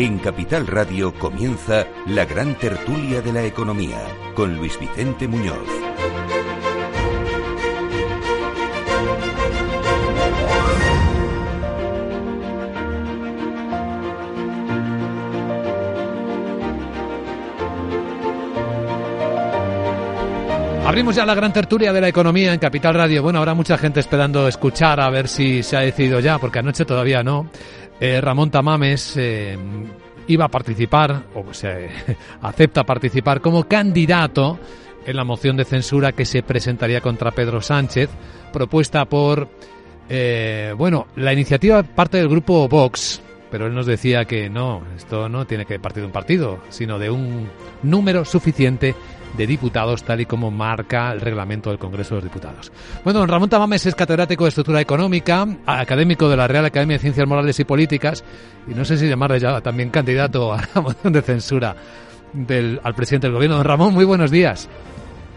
En Capital Radio comienza la gran tertulia de la economía con Luis Vicente Muñoz. Abrimos ya la gran tertulia de la economía en Capital Radio. Bueno, habrá mucha gente esperando escuchar a ver si se ha decidido ya, porque anoche todavía no. Eh, Ramón Tamames eh, iba a participar, o se acepta participar como candidato en la moción de censura que se presentaría contra Pedro Sánchez, propuesta por, eh, bueno, la iniciativa parte del grupo Vox, pero él nos decía que no, esto no tiene que partir de un partido, sino de un número suficiente de diputados, tal y como marca el reglamento del Congreso de los Diputados. Bueno, don Ramón Tamames es catedrático de Estructura Económica, académico de la Real Academia de Ciencias Morales y Políticas, y no sé si llamarle ya también candidato a la moción de censura del, al presidente del Gobierno. Don Ramón, muy buenos días.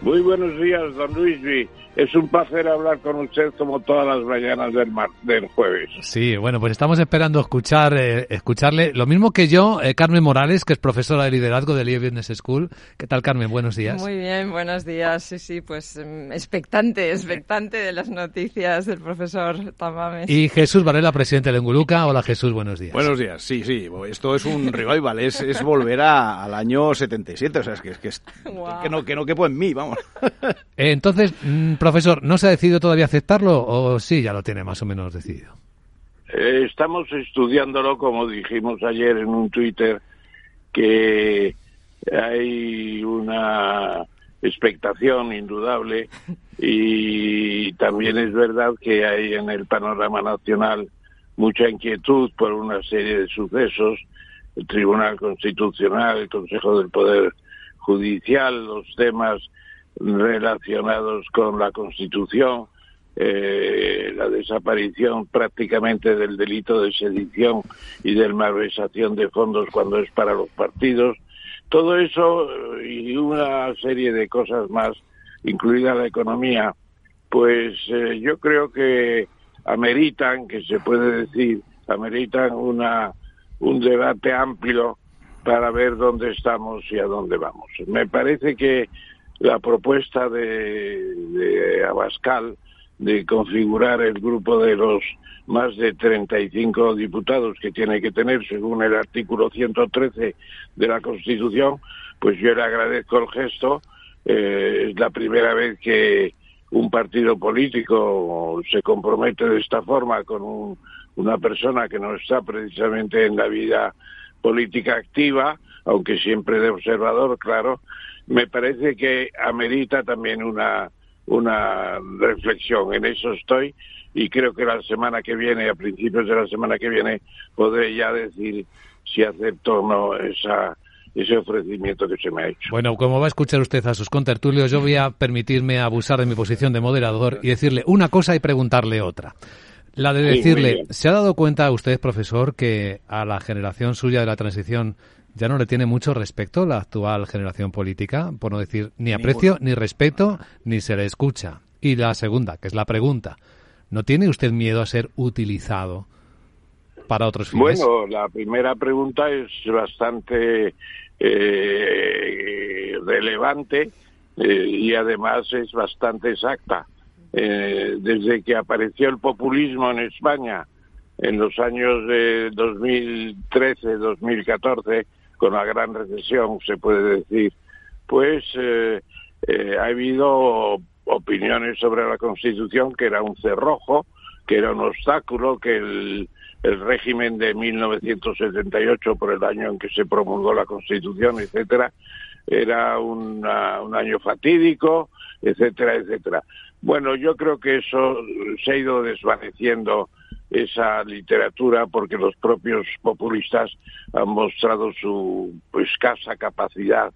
Muy buenos días, don Luis. Es un placer hablar con usted como todas las mañanas del, del jueves. Sí, bueno, pues estamos esperando escuchar eh, escucharle. Lo mismo que yo, eh, Carmen Morales, que es profesora de liderazgo del IE Business School. ¿Qué tal, Carmen? Buenos días. Muy bien, buenos días. Sí, sí, pues mm, expectante, expectante de las noticias del profesor Tamames. Y Jesús Varela, presidente de Enguluca. Hola, Jesús, buenos días. Buenos días. Sí, sí, esto es un revival, es, es volver a, al año 77. O sea, es que, es que, es, que no que no quepo en mí, vamos. Entonces, mm, profesor, ¿no se ha decidido todavía aceptarlo o sí, ya lo tiene más o menos decidido? Eh, estamos estudiándolo, como dijimos ayer en un Twitter, que hay una expectación indudable y también es verdad que hay en el panorama nacional mucha inquietud por una serie de sucesos, el Tribunal Constitucional, el Consejo del Poder Judicial, los temas relacionados con la Constitución, eh, la desaparición prácticamente del delito de sedición y de malversación de fondos cuando es para los partidos. Todo eso eh, y una serie de cosas más, incluida la economía, pues eh, yo creo que ameritan, que se puede decir, ameritan una, un debate amplio para ver dónde estamos y a dónde vamos. Me parece que la propuesta de, Abascal de configurar el grupo de los más de 35 diputados que tiene que tener según el artículo 113 de la Constitución, pues yo le agradezco el gesto. Eh, es la primera vez que un partido político se compromete de esta forma con una persona que no está precisamente en la vida política activa, aunque siempre de observador, claro, me parece que amerita también una, una reflexión. En eso estoy y creo que la semana que viene, a principios de la semana que viene, podré ya decir si acepto o no esa, ese ofrecimiento que se me ha hecho. Bueno, como va a escuchar usted a sus contertulios, yo voy a permitirme abusar de mi posición de moderador y decirle una cosa y preguntarle otra. La de decirle, ¿se ha dado cuenta usted, profesor, que a la generación suya de la transición ya no le tiene mucho respeto la actual generación política, por no decir ni aprecio, ni respeto, ni se le escucha. Y la segunda, que es la pregunta, ¿no tiene usted miedo a ser utilizado para otros fines? Bueno, la primera pregunta es bastante eh, relevante eh, y además es bastante exacta. Eh, desde que apareció el populismo en España en los años de 2013-2014, con la gran recesión, se puede decir, pues eh, eh, ha habido opiniones sobre la Constitución que era un cerrojo, que era un obstáculo, que el, régimen de 1978, por el año en que se promulgó la Constitución, etcétera, era un año fatídico, etcétera, etcétera. Bueno, yo creo que eso se ha ido desvaneciendo esa literatura porque los propios populistas han mostrado su escasa capacidad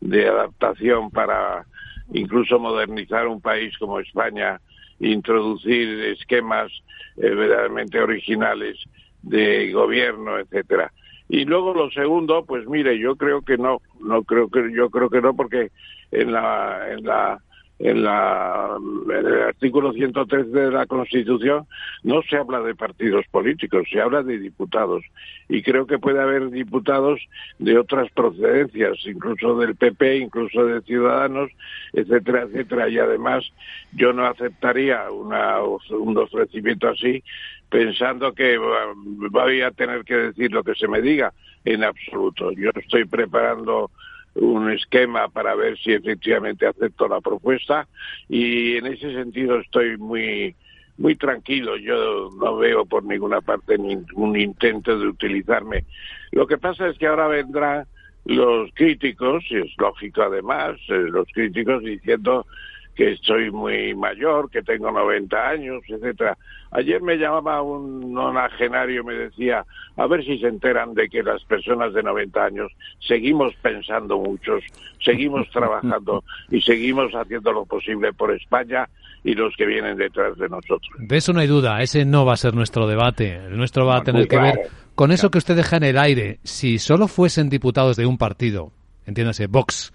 de adaptación para incluso modernizar un país como España, introducir esquemas eh, verdaderamente originales de gobierno, etcétera. Y luego lo segundo, pues mire, yo creo que no, no creo que yo creo que no porque en la en la en, la, en el artículo 103 de la Constitución no se habla de partidos políticos, se habla de diputados. Y creo que puede haber diputados de otras procedencias, incluso del PP, incluso de Ciudadanos, etcétera, etcétera. Y además yo no aceptaría una, un ofrecimiento así pensando que voy a tener que decir lo que se me diga en absoluto. Yo estoy preparando un esquema para ver si efectivamente acepto la propuesta y en ese sentido estoy muy muy tranquilo. Yo no veo por ninguna parte ningún intento de utilizarme. Lo que pasa es que ahora vendrán los críticos, y es lógico además, eh, los críticos diciendo que estoy muy mayor, que tengo 90 años, etcétera. Ayer me llamaba un nonagenario y me decía, a ver si se enteran de que las personas de 90 años seguimos pensando muchos, seguimos trabajando y seguimos haciendo lo posible por España y los que vienen detrás de nosotros. De eso no hay duda, ese no va a ser nuestro debate. El nuestro va a tener que ver con eso que usted deja en el aire. Si solo fuesen diputados de un partido, entiéndase, Vox,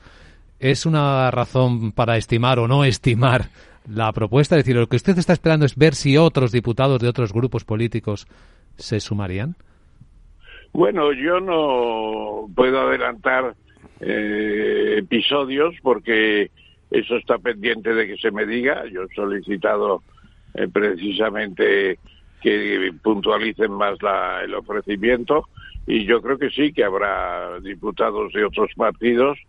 ¿Es una razón para estimar o no estimar la propuesta? Es decir, lo que usted está esperando es ver si otros diputados de otros grupos políticos se sumarían. Bueno, yo no puedo adelantar eh, episodios porque eso está pendiente de que se me diga. Yo he solicitado eh, precisamente que puntualicen más el ofrecimiento y yo creo que sí, que habrá diputados de otros partidos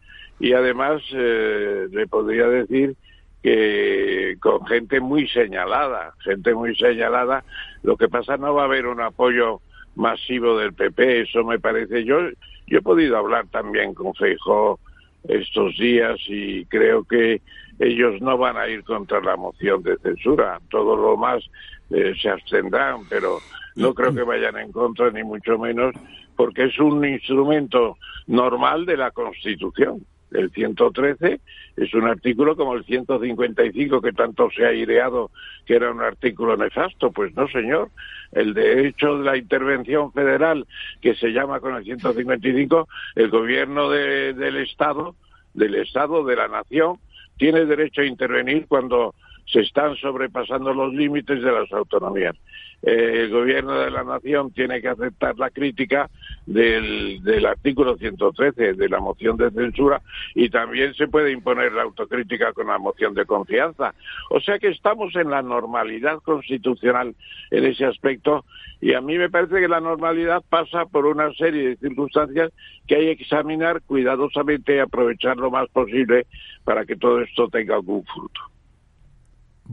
y además eh, le podría decir que con gente muy señalada, gente muy señalada, lo que pasa no va a haber un apoyo masivo del PP, eso me parece. Yo, yo he podido hablar también con Feijó estos días y creo que ellos no van a ir contra la moción de censura, todo lo más eh, se abstendrán, pero no creo que vayan en contra ni mucho menos porque es un instrumento normal de la Constitución. El 113 es un artículo como el 155 que tanto se ha ideado que era un artículo nefasto. Pues no, señor. El derecho de la intervención federal que se llama con el 155, el gobierno del Estado, del Estado, de la nación, tiene derecho a intervenir cuando se están sobrepasando los límites de las autonomías. Eh, el gobierno de la nación tiene que aceptar la crítica del, del artículo 113 de la moción de censura y también se puede imponer la autocrítica con la moción de confianza. O sea que estamos en la normalidad constitucional en ese aspecto y a mí me parece que la normalidad pasa por una serie de circunstancias que hay que examinar cuidadosamente y aprovechar lo más posible para que todo esto tenga algún fruto.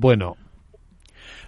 Bueno,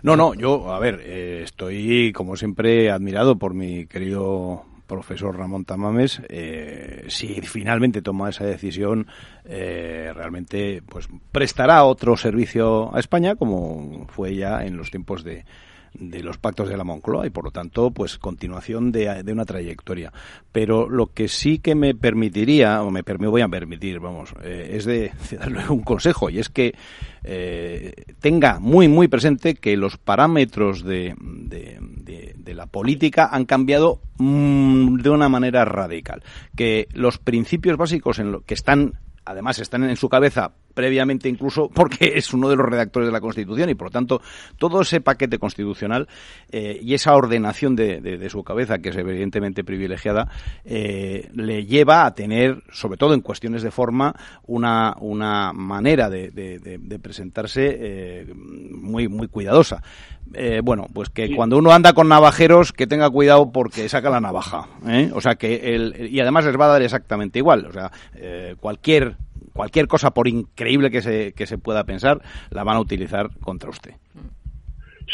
no, no, yo, a ver, eh, estoy como siempre admirado por mi querido profesor Ramón Tamames, eh, si finalmente toma esa decisión, eh, realmente pues prestará otro servicio a España, como fue ya en los tiempos de, de los pactos de la Moncloa y por lo tanto pues continuación de, de una trayectoria. Pero lo que sí que me permitiría o me, voy a permitir vamos eh, es de, darle un consejo y es que eh, tenga muy muy presente que los parámetros de, de, la política han cambiado mm, de una manera radical. Que los principios básicos en lo que están además están en su cabeza previamente incluso porque es uno de los redactores de la Constitución y por lo tanto todo ese paquete constitucional eh, y esa ordenación de, su cabeza que es evidentemente privilegiada eh, le lleva a tener sobre todo en cuestiones de forma una, una manera de, presentarse eh, muy muy cuidadosa. Bueno pues que cuando uno anda con navajeros que tenga cuidado porque saca la navaja o sea que el, y además les va a dar exactamente igual. O sea cualquier cualquier cosa, por increíble que se, que se pueda pensar, la van a utilizar contra usted.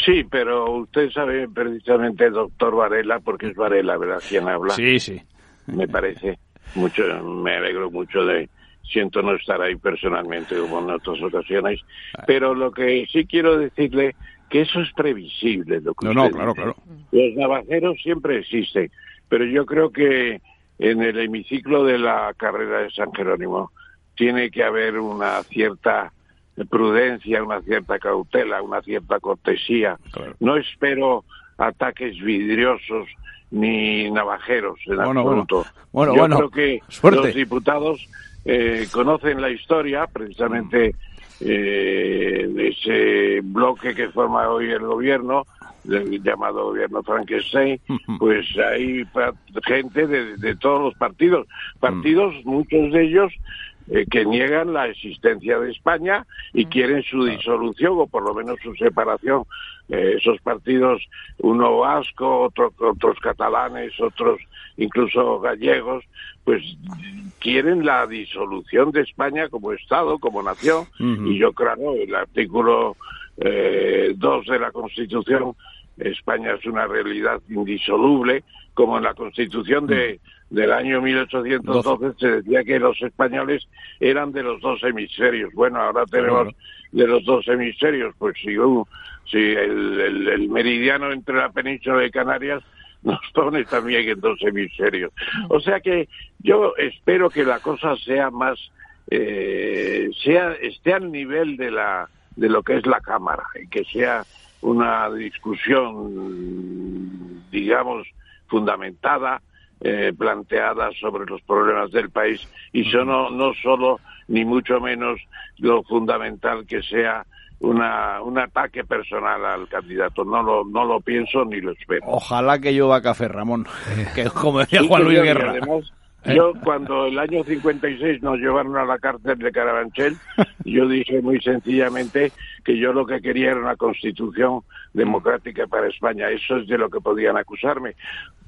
Sí, pero usted sabe precisamente, doctor Varela, porque es Varela, ¿verdad? Quien habla. Sí, sí. Me parece. Mucho, me alegro mucho de. Siento no estar ahí personalmente como en otras ocasiones, ah. pero lo que sí quiero decirle que eso es previsible. Lo que no, no, claro, claro. Los navajeros siempre existen, pero yo creo que en el hemiciclo de la carrera de San Jerónimo tiene que haber una cierta prudencia, una cierta cautela, una cierta cortesía. No espero ataques vidriosos ni navajeros en absoluto. Bueno, Yo creo que los diputados eh, conocen la historia, precisamente eh, ese bloque que forma hoy el gobierno, el llamado gobierno Frankenstein, pues hay gente de, todos los partidos, partidos, muchos de ellos eh, que niegan la existencia de España y quieren su disolución o por lo menos su separación. Eh, esos partidos, uno vasco, otro, otros catalanes, otros incluso gallegos, pues quieren la disolución de España como Estado, como nación, y yo creo el artículo eh, 2 de la Constitución, España es una realidad indisoluble, como en la Constitución de del año 1812 se decía que los españoles eran de los dos hemisferios. Bueno, ahora tenemos de los dos hemisferios, pues si, si el, meridiano entre la península de Canarias nos pone también en dos hemisferios. O sea que yo espero que la cosa sea más, eh, sea, esté al nivel de la, de lo que es la Cámara y que sea una discusión, digamos, fundamentada eh, planteadas sobre los problemas del país y son no, no solo ni mucho menos lo fundamental que sea una, un ataque personal al candidato. No lo, no lo pienso ni lo espero. Ojalá que yo a café, Ramón, que como decía Juan Luis Guerra. ¿Eh? Yo, cuando el año 56 nos llevaron a la cárcel de Carabanchel, yo dije muy sencillamente que yo lo que quería era una constitución democrática para España. Eso es de lo que podían acusarme.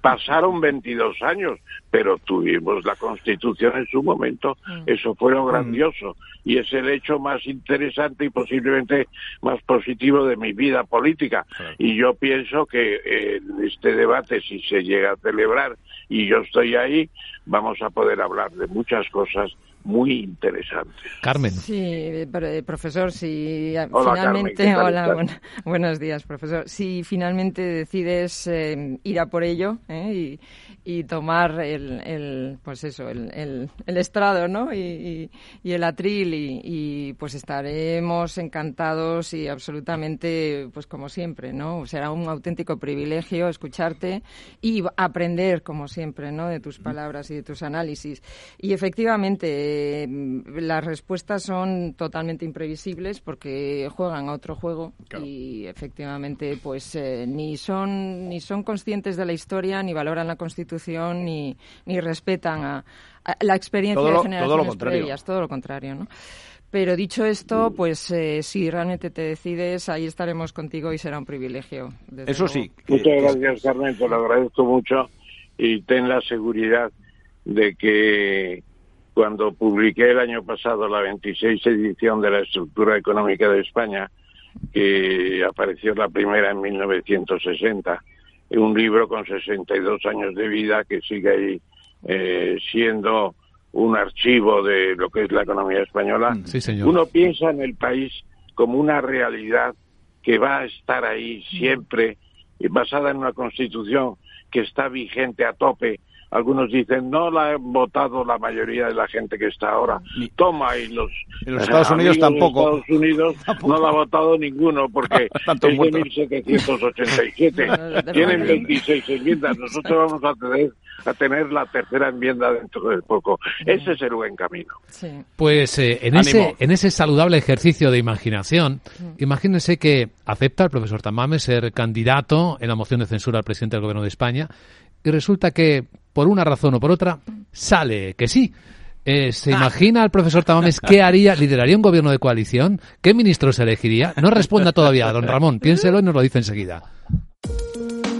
Pasaron 22 años, pero tuvimos la constitución en su momento. Mm. Eso fue lo mm. grandioso. Y es el hecho más interesante y posiblemente más positivo de mi vida política. Y yo pienso que en este debate, si se llega a celebrar y yo estoy ahí, vamos a poder hablar de muchas cosas muy interesantes. Carmen. Sí, profesor, si finalmente, hola, buenos días, profesor. Si finalmente decides eh, ir a por ello eh, y, y tomar el, el, pues eso, el, el, estrado, ¿no? Y, y, el atril y, pues estaremos encantados y absolutamente, pues como siempre, ¿no? Será un auténtico privilegio escucharte y aprender, como siempre, ¿no? De tus palabras y de tus análisis. Y efectivamente, las respuestas son totalmente imprevisibles porque juegan a otro juego y efectivamente, pues eh, ni son ni son conscientes de la historia ni valoran la Constitución ni, ni respetan a, la experiencia de generaciones todo lo previas, todo lo contrario, ¿no? Pero dicho esto, pues eh, si realmente te decides, ahí estaremos contigo y será un privilegio. Eso sí. Muchas gracias, Carmen, te lo agradezco mucho y ten la seguridad de que cuando publiqué el año pasado la 26 edición de la estructura económica de España, que apareció la primera en 1960, un libro con 62 años de vida que sigue ahí eh, siendo un archivo de lo que es la economía española. Mm, Uno piensa en el país como una realidad que va a estar ahí siempre, basada en una constitución que está vigente a tope algunos dicen, no la ha votado la mayoría de la gente que está ahora. Toma, y los, en los Estados Unidos tampoco. Estados Unidos no la ha votado ninguno porque es de 1787. Tienen 26 enmiendas. Nosotros vamos a tener, a tener la tercera enmienda dentro de poco. Ese es el buen camino. Pues eh, en, ese, en ese saludable ejercicio de imaginación, imagínense que acepta el profesor Tamame ser candidato en la moción de censura al presidente del Gobierno de España y resulta que por una razón o por otra, sale que sí. Eh, ¿Se ah. imagina el profesor Tamames qué haría? ¿Lideraría un gobierno de coalición? ¿Qué ministro se elegiría? No responda todavía, don Ramón. Piénselo y nos lo dice enseguida.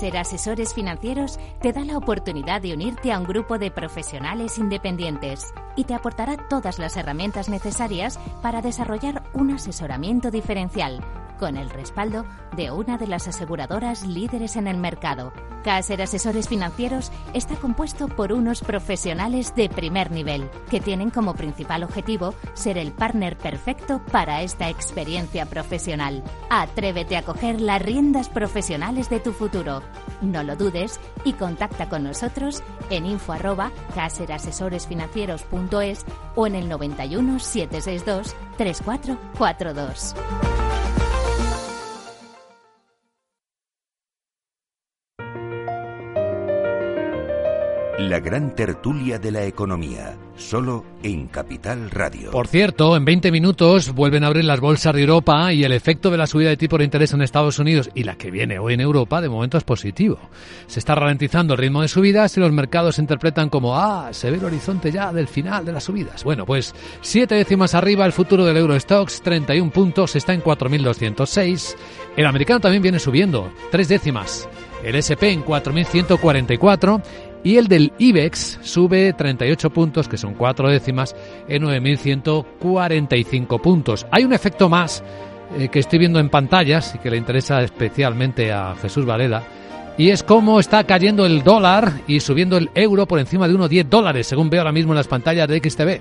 Caser Asesores Financieros te da la oportunidad de unirte a un grupo de profesionales independientes y te aportará todas las herramientas necesarias para desarrollar un asesoramiento diferencial con el respaldo de una de las aseguradoras líderes en el mercado. Caser Asesores Financieros está compuesto por unos profesionales de primer nivel, que tienen como principal objetivo ser el partner perfecto para esta experiencia profesional. Atrévete a coger las riendas profesionales de tu futuro. No lo dudes y contacta con nosotros en info arroba caserasesoresfinancieros.es o en el 91 762 3442. La gran tertulia de la economía, solo en Capital Radio. Por cierto, en 20 minutos vuelven a abrir las bolsas de Europa y el efecto de la subida de tipo de interés en Estados Unidos y la que viene hoy en Europa de momento es positivo. Se está ralentizando el ritmo de subidas y los mercados se interpretan como, ah, se ve el horizonte ya del final de las subidas. Bueno, pues siete décimas arriba el futuro del Eurostox, 31 puntos, está en 4.206. El americano también viene subiendo, tres décimas. El SP en 4.144 y el del IBEX sube 38 puntos, que son cuatro décimas, en 9.145 puntos. Hay un efecto más eh, que estoy viendo en pantallas y que le interesa especialmente a Jesús Varela, y es cómo está cayendo el dólar y subiendo el euro por encima de unos 10 dólares, según veo ahora mismo en las pantallas de XTV.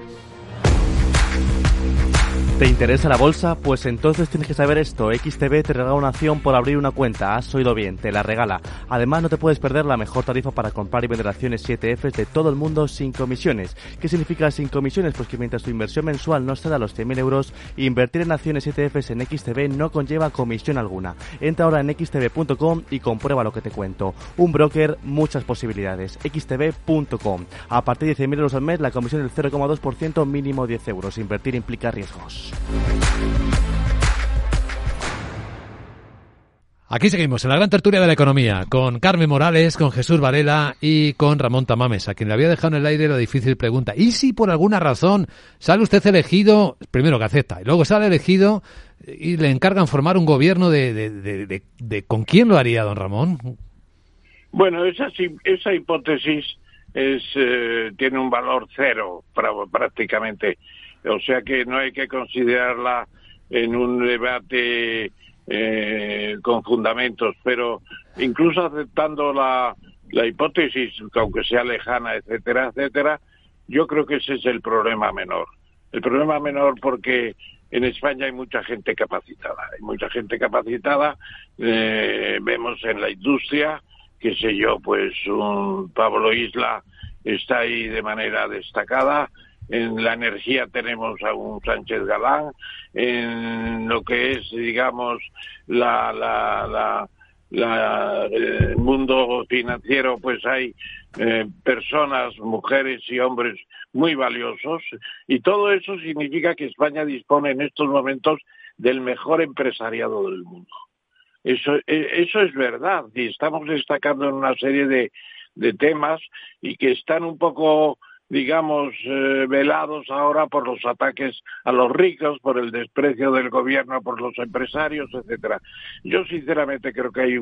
¿Te interesa la bolsa? Pues entonces tienes que saber esto. XTB te regala una acción por abrir una cuenta. Has oído bien, te la regala. Además, no te puedes perder la mejor tarifa para comprar y vender acciones 7Fs de todo el mundo sin comisiones. ¿Qué significa sin comisiones? Pues que mientras tu inversión mensual no exceda los 100.000 euros, invertir en acciones 7Fs en XTB no conlleva comisión alguna. Entra ahora en xtb.com y comprueba lo que te cuento. Un broker, muchas posibilidades. xtb.com. A partir de 100.000 euros al mes, la comisión del 0,2% mínimo 10 euros. Invertir implica riesgos. Aquí seguimos en la gran tertulia de la economía con Carmen Morales, con Jesús Varela y con Ramón Tamames, a quien le había dejado en el aire la difícil pregunta. ¿Y si por alguna razón sale usted elegido, primero que acepta, y luego sale elegido y le encargan formar un gobierno de, ¿con quién lo haría, don Ramón? Bueno, esa, esa hipótesis es, eh, tiene un valor cero prácticamente o sea que no hay que considerarla en un debate eh, con fundamentos, pero incluso aceptando la, la hipótesis, aunque sea lejana, etcétera, etcétera, yo creo que ese es el problema menor. El problema menor porque en España hay mucha gente capacitada, hay mucha gente capacitada, eh, vemos en la industria, qué sé yo, pues un Pablo Isla está ahí de manera destacada, en la energía tenemos a un Sánchez Galán, en lo que es, digamos, la, la, la, el mundo financiero, pues hay eh, personas, mujeres y hombres muy valiosos, y todo eso significa que España dispone en estos momentos del mejor empresariado del mundo. Eso, e, eso es verdad, y estamos destacando en una serie de, de temas y que están un poco digamos, eh, velados ahora por los ataques a los ricos, por el desprecio del gobierno por los empresarios, etcétera. Yo sinceramente creo que hay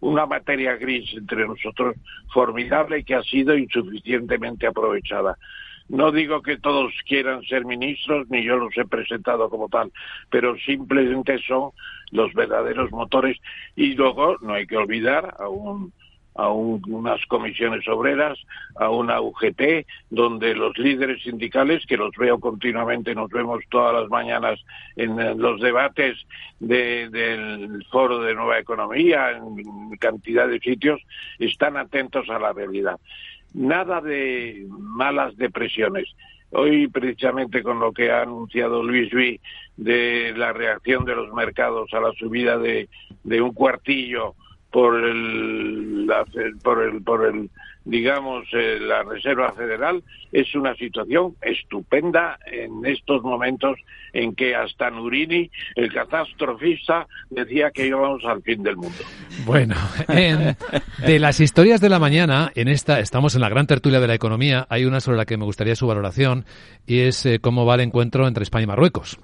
una materia gris entre nosotros formidable que ha sido insuficientemente aprovechada. No digo que todos quieran ser ministros, ni yo los he presentado como tal, pero simplemente son los verdaderos motores. Y luego no hay que olvidar a un a unas comisiones obreras, a una UGT, donde los líderes sindicales, que los veo continuamente, nos vemos todas las mañanas en los debates del Foro de Nueva Economía, en cantidad de sitios, están atentos a la realidad. Nada de malas depresiones. Hoy, precisamente con lo que ha anunciado Luis V de la reacción de los mercados a la subida de un cuartillo por el, por el, por el digamos, eh, la Reserva Federal, es una situación estupenda en estos momentos en que hasta Nurini, el catastrofista, decía que íbamos al fin del mundo. Bueno, de las historias de la mañana, en esta, estamos en la gran tertulia de la economía, hay una sobre la que me gustaría su valoración, y es eh, cómo va el encuentro entre España y Marruecos.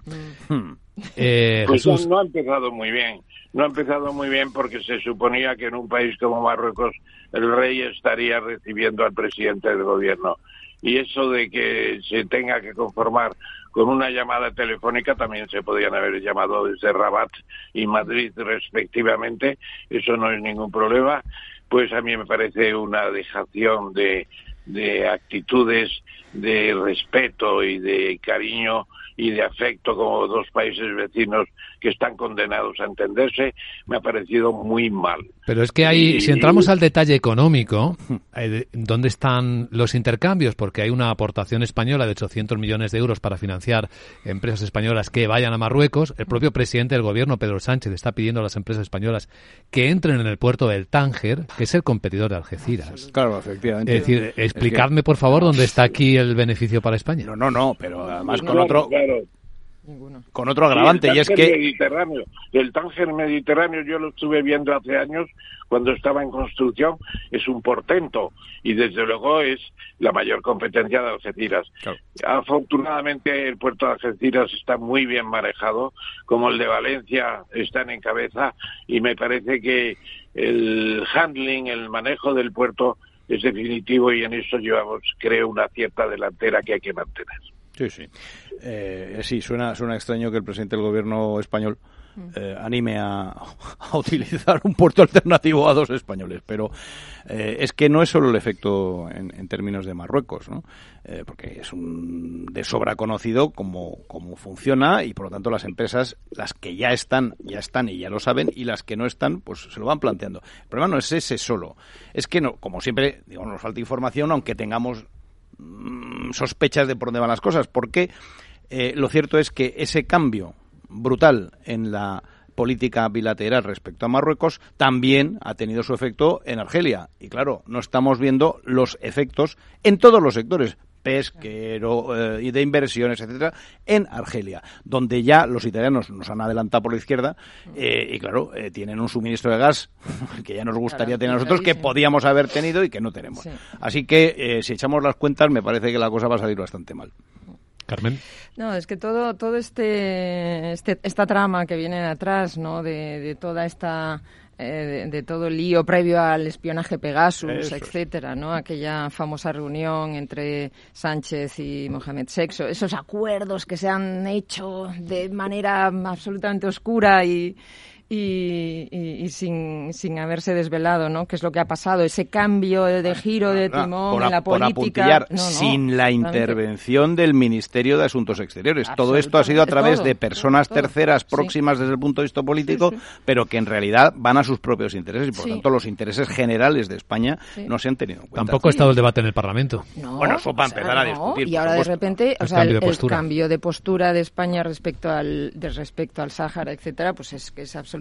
Mm. Eh, pues Jesús. no ha empezado muy bien. No ha empezado muy bien porque se suponía que en un país como Marruecos el rey estaría recibiendo al presidente del gobierno. Y eso de que se tenga que conformar con una llamada telefónica también se podían haber llamado desde Rabat y Madrid respectivamente. Eso no es ningún problema. Pues a mí me parece una dejación de, de actitudes de respeto y de cariño y de afecto como dos países vecinos que están condenados a entenderse, me ha parecido muy mal. Pero es que hay, si entramos al detalle económico, eh, ¿dónde están los intercambios? Porque hay una aportación española de 800 millones de euros para financiar empresas españolas que vayan a Marruecos. El propio presidente del gobierno, Pedro Sánchez, está pidiendo a las empresas españolas que entren en el puerto del Tánger, que es el competidor de Algeciras. Claro, efectivamente. Es decir, explicadme, por favor, dónde está aquí el beneficio para España. No, no, no, pero además con Claro, otro, claro. con otro agravante, y el es que Mediterráneo. El Tánger Mediterráneo yo lo estuve viendo hace años cuando estaba en construcción, es un portento y desde luego es la mayor competencia de Algeciras. Claro. Afortunadamente el puerto de Algeciras está muy bien manejado, como el de Valencia están en cabeza y me parece que el handling, el manejo del puerto es definitivo y en eso llevamos, creo, una cierta delantera que hay que mantener. Sí, sí. Eh, sí, suena, suena extraño que el presidente del gobierno español eh, anime a, a utilizar un puerto alternativo a dos españoles, pero eh, es que no es solo el efecto en, en términos de Marruecos, ¿no? Eh, porque es un de sobra conocido cómo, cómo funciona y por lo tanto las empresas, las que ya están, ya están y ya lo saben, y las que no están, pues se lo van planteando. El problema no es ese solo, es que no, como siempre, digo, nos falta información, aunque tengamos mm, sospechas de por dónde van las cosas, porque eh, lo cierto es que ese cambio brutal en la política bilateral respecto a Marruecos también ha tenido su efecto en Argelia. Y claro, no estamos viendo los efectos en todos los sectores pesquero eh, y de inversiones, etcétera, en Argelia, donde ya los italianos nos han adelantado por la izquierda eh, y claro, eh, tienen un suministro de gas que ya nos gustaría Claro, tener a nosotros, que podíamos haber tenido y que no tenemos. Sí. Así que eh, si echamos las cuentas, me parece que la cosa va a salir bastante mal. Carmen. No, es que todo, todo este, este- esta trama que viene de atrás, ¿no? De, de toda esta, eh, de, de todo el lío previo al espionaje Pegasus, Eso etcétera, ¿no? Aquella famosa reunión entre Sánchez y Mohamed VI, esos acuerdos que se han hecho de manera absolutamente oscura y y, y- y sin, sin haberse desvelado, ¿no? ¿Qué es lo que ha pasado? Ese cambio de, de giro de Nada, timón por, en la por política. apuntillar, No, no, sin la intervención del Ministerio de Asuntos Exteriores. Todo esto ha sido a través todo, de personas todo, terceras sí. próximas desde el punto de vista político, Sí, sí. pero que en realidad van a sus propios intereses y por Sí. tanto los intereses generales de España Sí. no se han tenido en cuenta. Tampoco ha estado el debate en el Parlamento. No, Bueno, eso para o sea, empezar a no, discutir, Y ahora de repente, o El sea, cambio el, de el postura. cambio de postura de España respecto al de respecto al Sáhara, etcétera, pues es que es absolutamente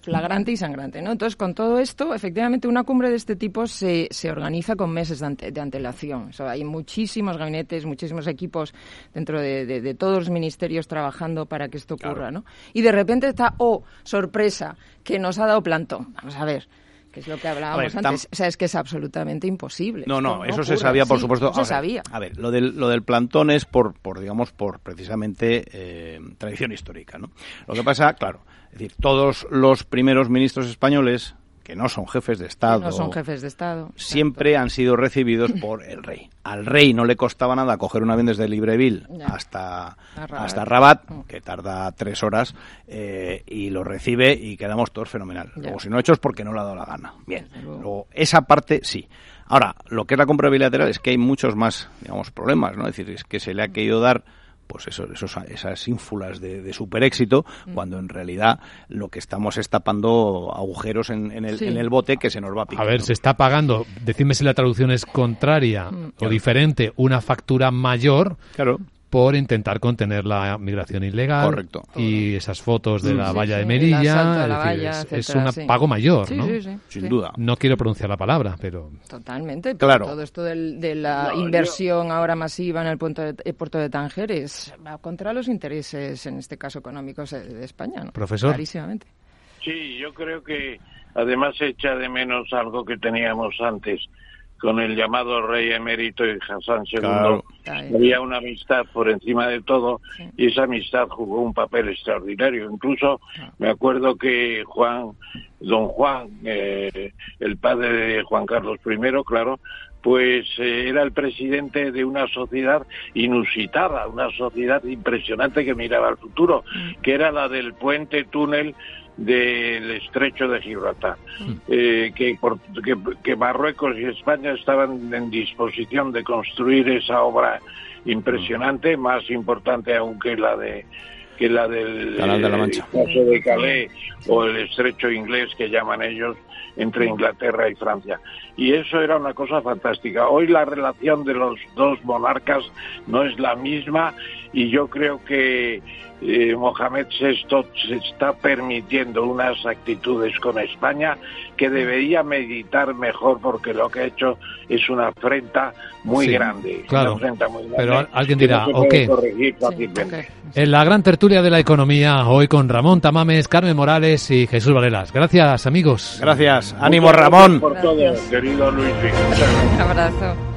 flagrante y sangrante, ¿no? Entonces, con todo esto, efectivamente, una cumbre de este tipo se, se organiza con meses de, ante- de antelación. O sea, hay muchísimos gabinetes, muchísimos equipos dentro de, de- de todos los ministerios trabajando para que esto ocurra, ¿no? Y de repente está, oh, sorpresa, que nos ha dado plantón. Vamos a ver. Que es lo que hablábamos ver, antes. O sea, es que es absolutamente imposible. No, no, eso se sabía, por Sí, supuesto. no se sabía. A ver, lo del, lo del plantón es por, por digamos, por precisamente eh, tradición histórica, ¿no? Lo que pasa, claro, es decir, todos los primeros ministros españoles, que no son jefes de Estado, No son jefes de Estado. siempre han sido recibidos por el rey. Al rey no le costaba nada coger un avión desde Libreville hasta, Rabat. hasta Rabat, Mm. que tarda tres horas, eh, y lo recibe y quedamos todos fenomenal. Ya. Luego, si no hecho es porque no le ha dado la gana. Bien, luego, esa parte sí. Ahora, lo que es la compra bilateral es que hay muchos más, digamos, problemas, ¿no? Es decir, es que se le ha querido dar pues eso, esos, esas ínfulas de, de super éxito, Mm. cuando en realidad lo que estamos es tapando agujeros en, en el, Sí. en el bote que se nos va a picar. A ver, ¿no? se está pagando, decidme si la traducción es contraria o diferente, una factura mayor Claro. Por intentar contener la migración ilegal. Correcto. Y esas fotos de la Sí, valla de Melilla. la valla, es- es un sí. pago mayor, Sí, ¿no? sí, sí, Sin sí. duda. No quiero pronunciar la palabra, pero Totalmente. Claro. Todo esto de la No, inversión ahora masiva en el puerto de, el puerto de Tánger es va contra los intereses, en este caso económicos, de, de España. ¿no? Profesor. Clarísimamente. Sí, yo creo que además echa de menos algo que teníamos antes, con el llamado rey emérito y Hassan II. Había una amistad por encima de todo y esa amistad jugó un papel extraordinario. Incluso me acuerdo que Juan, don Juan, eh, el padre de Juan Carlos I, claro, pues eh, era el presidente de una sociedad inusitada, una sociedad impresionante que miraba al futuro, mm. que era la del puente túnel del estrecho de Gibraltar, mm. eh, que, que, Marruecos y España estaban en disposición de construir esa obra impresionante, mm. más importante aún que la de que la del Canal de la Mancha. de Calais o el estrecho inglés que llaman ellos entre Inglaterra y Francia. Y eso era una cosa fantástica. Hoy la relación de los dos monarcas no es la misma y yo creo que eh, Mohamed VI se está permitiendo unas actitudes con España que debería meditar mejor porque lo que ha hecho es una afrenta muy grande. Claro, pero alguien dirá, ¿o qué? En la gran tertulia de la economía, hoy con Ramón Tamames, Carmen Morales y Jesús Varelas. Gracias, amigos. Gracias. Ánimo, Ramón. Por todo, querido Luis. Un abrazo.